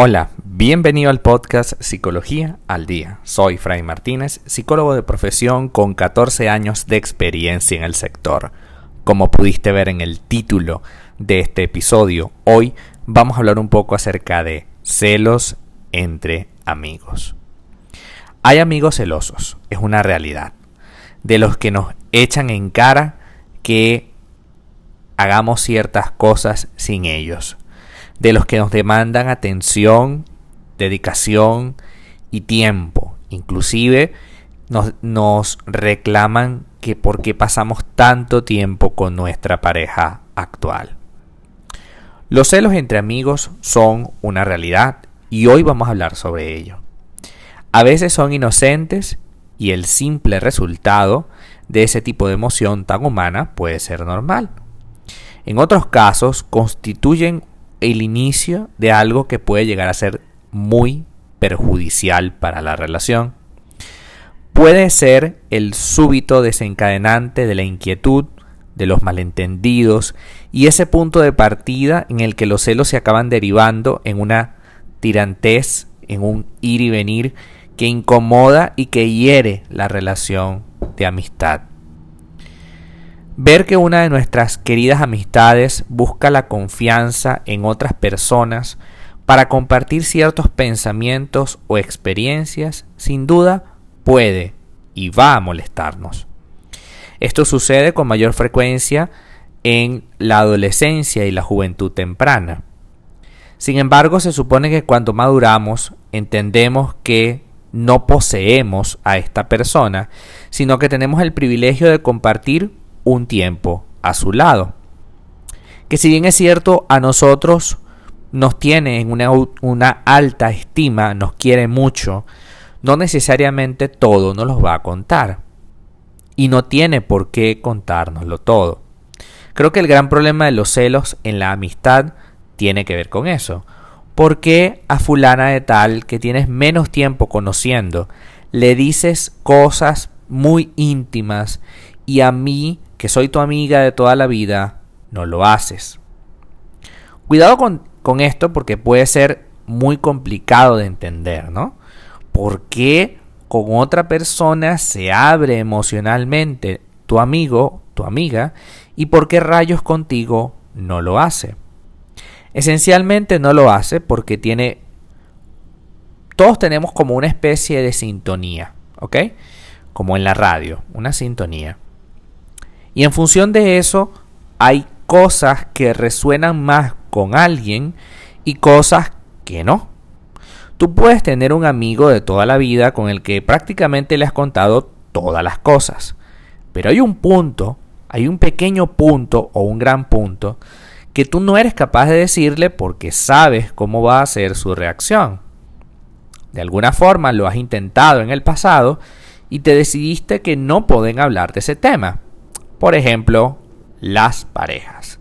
Hola, bienvenido al podcast Psicología al Día. Soy Fray Martínez, psicólogo de profesión con 14 años de experiencia en el sector. Como pudiste ver en el título de este episodio, hoy vamos a hablar un poco acerca de celos entre amigos. Hay amigos celosos, es una realidad, de los que nos echan en cara que hagamos ciertas cosas sin ellos de los que nos demandan atención, dedicación y tiempo. Inclusive nos, nos reclaman que por qué pasamos tanto tiempo con nuestra pareja actual. Los celos entre amigos son una realidad y hoy vamos a hablar sobre ello. A veces son inocentes y el simple resultado de ese tipo de emoción tan humana puede ser normal. En otros casos constituyen el inicio de algo que puede llegar a ser muy perjudicial para la relación. Puede ser el súbito desencadenante de la inquietud, de los malentendidos y ese punto de partida en el que los celos se acaban derivando en una tirantez, en un ir y venir que incomoda y que hiere la relación de amistad. Ver que una de nuestras queridas amistades busca la confianza en otras personas para compartir ciertos pensamientos o experiencias, sin duda puede y va a molestarnos. Esto sucede con mayor frecuencia en la adolescencia y la juventud temprana. Sin embargo, se supone que cuando maduramos entendemos que no poseemos a esta persona, sino que tenemos el privilegio de compartir un tiempo a su lado. Que si bien es cierto, a nosotros nos tiene en una, una alta estima, nos quiere mucho, no necesariamente todo nos lo va a contar. Y no tiene por qué contárnoslo todo. Creo que el gran problema de los celos en la amistad tiene que ver con eso. ¿Por qué a fulana de tal que tienes menos tiempo conociendo le dices cosas muy íntimas y a mí que soy tu amiga de toda la vida, no lo haces. Cuidado con, esto porque puede ser muy complicado de entender, ¿no? ¿Por qué con otra persona se abre emocionalmente tu amigo, tu amiga, y por qué rayos contigo no lo hace? Esencialmente no lo hace porque tiene... Todos tenemos como una especie de sintonía, ¿ok? Como en la radio, una sintonía. Y en función de eso, hay cosas que resuenan más con alguien y cosas que no. Tú puedes tener un amigo de toda la vida con el que prácticamente le has contado todas las cosas. Pero hay un punto, hay un pequeño punto o un gran punto que tú no eres capaz de decirle porque sabes cómo va a ser su reacción. De alguna forma lo has intentado en el pasado y te decidiste que no pueden hablar de ese tema. Por ejemplo, las parejas.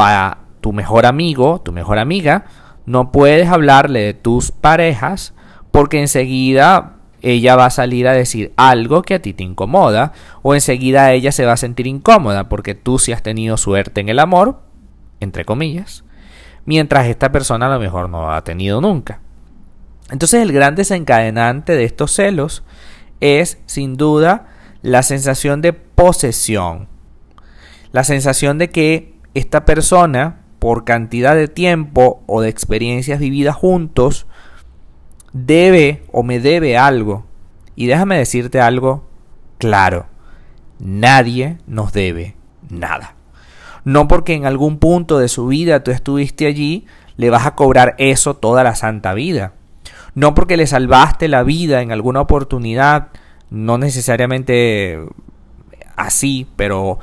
A tu mejor amigo, tu mejor amiga, no puedes hablarle de tus parejas porque enseguida ella va a salir a decir algo que a ti te incomoda o enseguida ella se va a sentir incómoda porque tú sí has tenido suerte en el amor, entre comillas, mientras esta persona a lo mejor no ha tenido nunca. Entonces el gran desencadenante de estos celos es sin duda la sensación de posesión, la sensación de que esta persona, por cantidad de tiempo o de experiencias vividas juntos, debe o me debe algo. Y déjame decirte algo claro, nadie nos debe nada. No porque en algún punto de su vida tú estuviste allí, le vas a cobrar eso toda la santa vida. No porque le salvaste la vida en alguna oportunidad, no necesariamente así, pero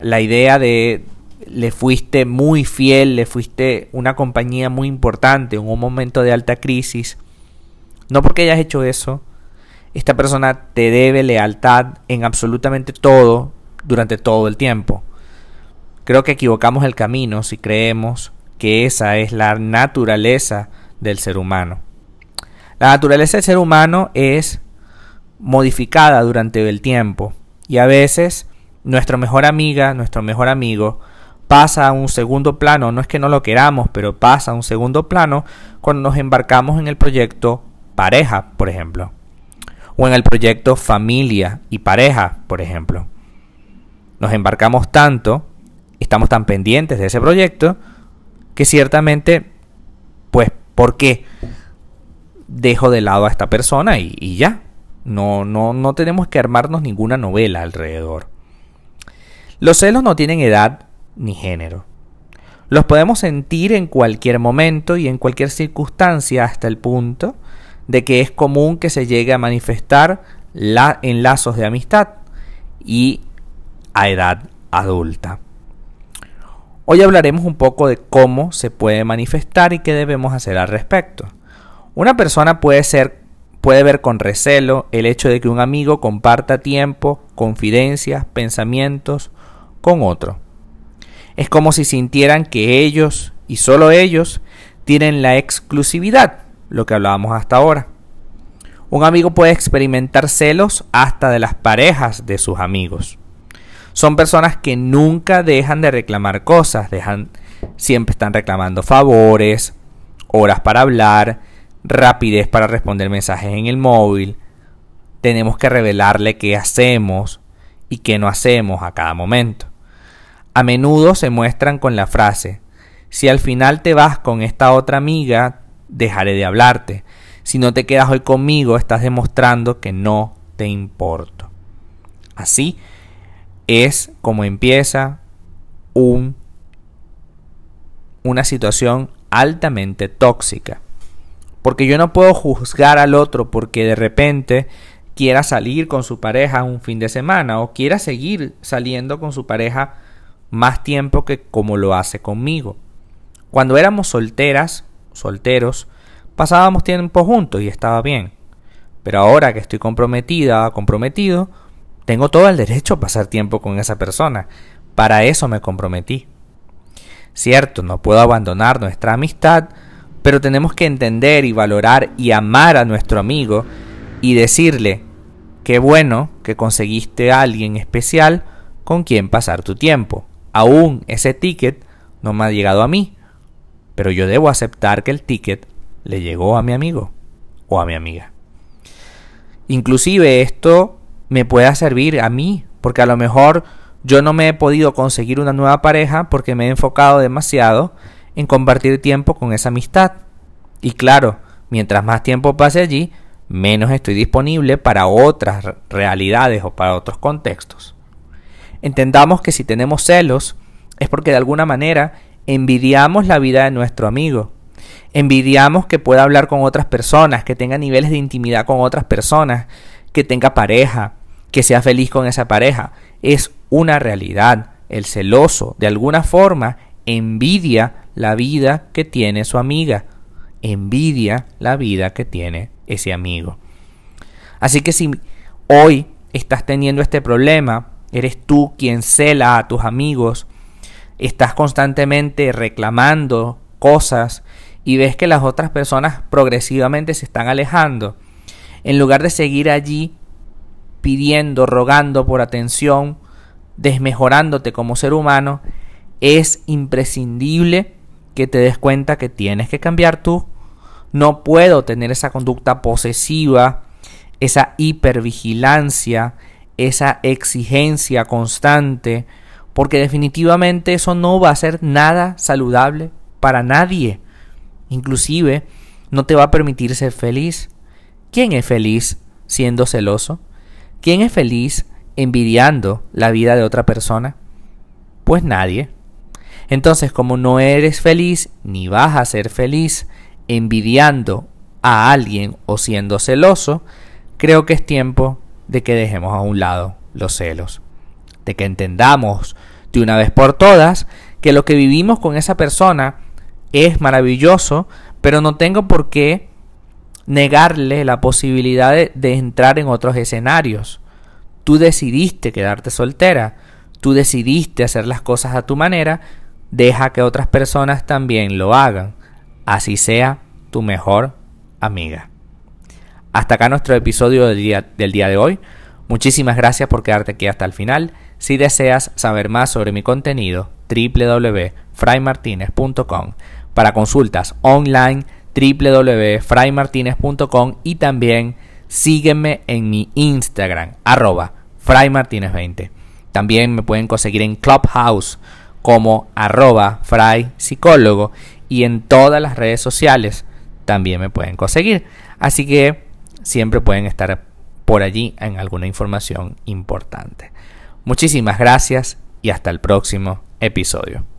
la idea de le fuiste muy fiel, le fuiste una compañía muy importante en un momento de alta crisis, no porque hayas hecho eso, esta persona te debe lealtad en absolutamente todo durante todo el tiempo. Creo que equivocamos el camino si creemos que esa es la naturaleza del ser humano. La naturaleza del ser humano es modificada durante el tiempo. Y a veces nuestra mejor amiga, nuestro mejor amigo, pasa a un segundo plano, no es que no lo queramos, pero pasa a un segundo plano cuando nos embarcamos en el proyecto pareja, por ejemplo, o en el proyecto familia y pareja, por ejemplo. Nos embarcamos tanto, estamos tan pendientes de ese proyecto, que ciertamente, pues, ¿por qué dejo de lado a esta persona y, y ya? No, no, no tenemos que armarnos ninguna novela alrededor. Los celos no tienen edad ni género. Los podemos sentir en cualquier momento y en cualquier circunstancia hasta el punto de que es común que se llegue a manifestar la, en lazos de amistad y a edad adulta. Hoy hablaremos un poco de cómo se puede manifestar y qué debemos hacer al respecto. Una persona puede ser puede ver con recelo el hecho de que un amigo comparta tiempo, confidencias, pensamientos con otro. Es como si sintieran que ellos y solo ellos tienen la exclusividad, lo que hablábamos hasta ahora. Un amigo puede experimentar celos hasta de las parejas de sus amigos. Son personas que nunca dejan de reclamar cosas, dejan siempre están reclamando favores, horas para hablar, rapidez para responder mensajes en el móvil. Tenemos que revelarle qué hacemos y qué no hacemos a cada momento. A menudo se muestran con la frase, si al final te vas con esta otra amiga, dejaré de hablarte. Si no te quedas hoy conmigo, estás demostrando que no te importo. Así es como empieza un, una situación altamente tóxica. Porque yo no puedo juzgar al otro porque de repente quiera salir con su pareja un fin de semana o quiera seguir saliendo con su pareja más tiempo que como lo hace conmigo. Cuando éramos solteras, solteros, pasábamos tiempo juntos y estaba bien. Pero ahora que estoy comprometida, comprometido, tengo todo el derecho a pasar tiempo con esa persona. Para eso me comprometí. Cierto, no puedo abandonar nuestra amistad, pero tenemos que entender y valorar y amar a nuestro amigo y decirle, qué bueno que conseguiste a alguien especial con quien pasar tu tiempo. Aún ese ticket no me ha llegado a mí, pero yo debo aceptar que el ticket le llegó a mi amigo o a mi amiga. Inclusive esto me puede servir a mí, porque a lo mejor yo no me he podido conseguir una nueva pareja porque me he enfocado demasiado en compartir tiempo con esa amistad. Y claro, mientras más tiempo pase allí, menos estoy disponible para otras realidades o para otros contextos. Entendamos que si tenemos celos es porque de alguna manera envidiamos la vida de nuestro amigo. Envidiamos que pueda hablar con otras personas, que tenga niveles de intimidad con otras personas, que tenga pareja, que sea feliz con esa pareja. Es una realidad. El celoso, de alguna forma, envidia la vida que tiene su amiga, envidia la vida que tiene ese amigo. Así que si hoy estás teniendo este problema, eres tú quien cela a tus amigos, estás constantemente reclamando cosas y ves que las otras personas progresivamente se están alejando, en lugar de seguir allí pidiendo, rogando por atención, desmejorándote como ser humano, es imprescindible que te des cuenta que tienes que cambiar tú. No puedo tener esa conducta posesiva, esa hipervigilancia, esa exigencia constante, porque definitivamente eso no va a ser nada saludable para nadie. Inclusive no te va a permitir ser feliz. ¿Quién es feliz siendo celoso? ¿Quién es feliz envidiando la vida de otra persona? Pues nadie. Entonces, como no eres feliz ni vas a ser feliz envidiando a alguien o siendo celoso, creo que es tiempo de que dejemos a un lado los celos, de que entendamos de una vez por todas que lo que vivimos con esa persona es maravilloso, pero no tengo por qué negarle la posibilidad de, de entrar en otros escenarios. Tú decidiste quedarte soltera, tú decidiste hacer las cosas a tu manera, deja que otras personas también lo hagan, así sea tu mejor amiga. Hasta acá nuestro episodio del día, del día de hoy. Muchísimas gracias por quedarte aquí hasta el final. Si deseas saber más sobre mi contenido, www.fraymartinez.com. Para consultas online www.fraymartinez.com y también sígueme en mi Instagram arroba fraymartinez20. También me pueden conseguir en Clubhouse como arroba fray psicólogo y en todas las redes sociales también me pueden conseguir. Así que siempre pueden estar por allí en alguna información importante. Muchísimas gracias y hasta el próximo episodio.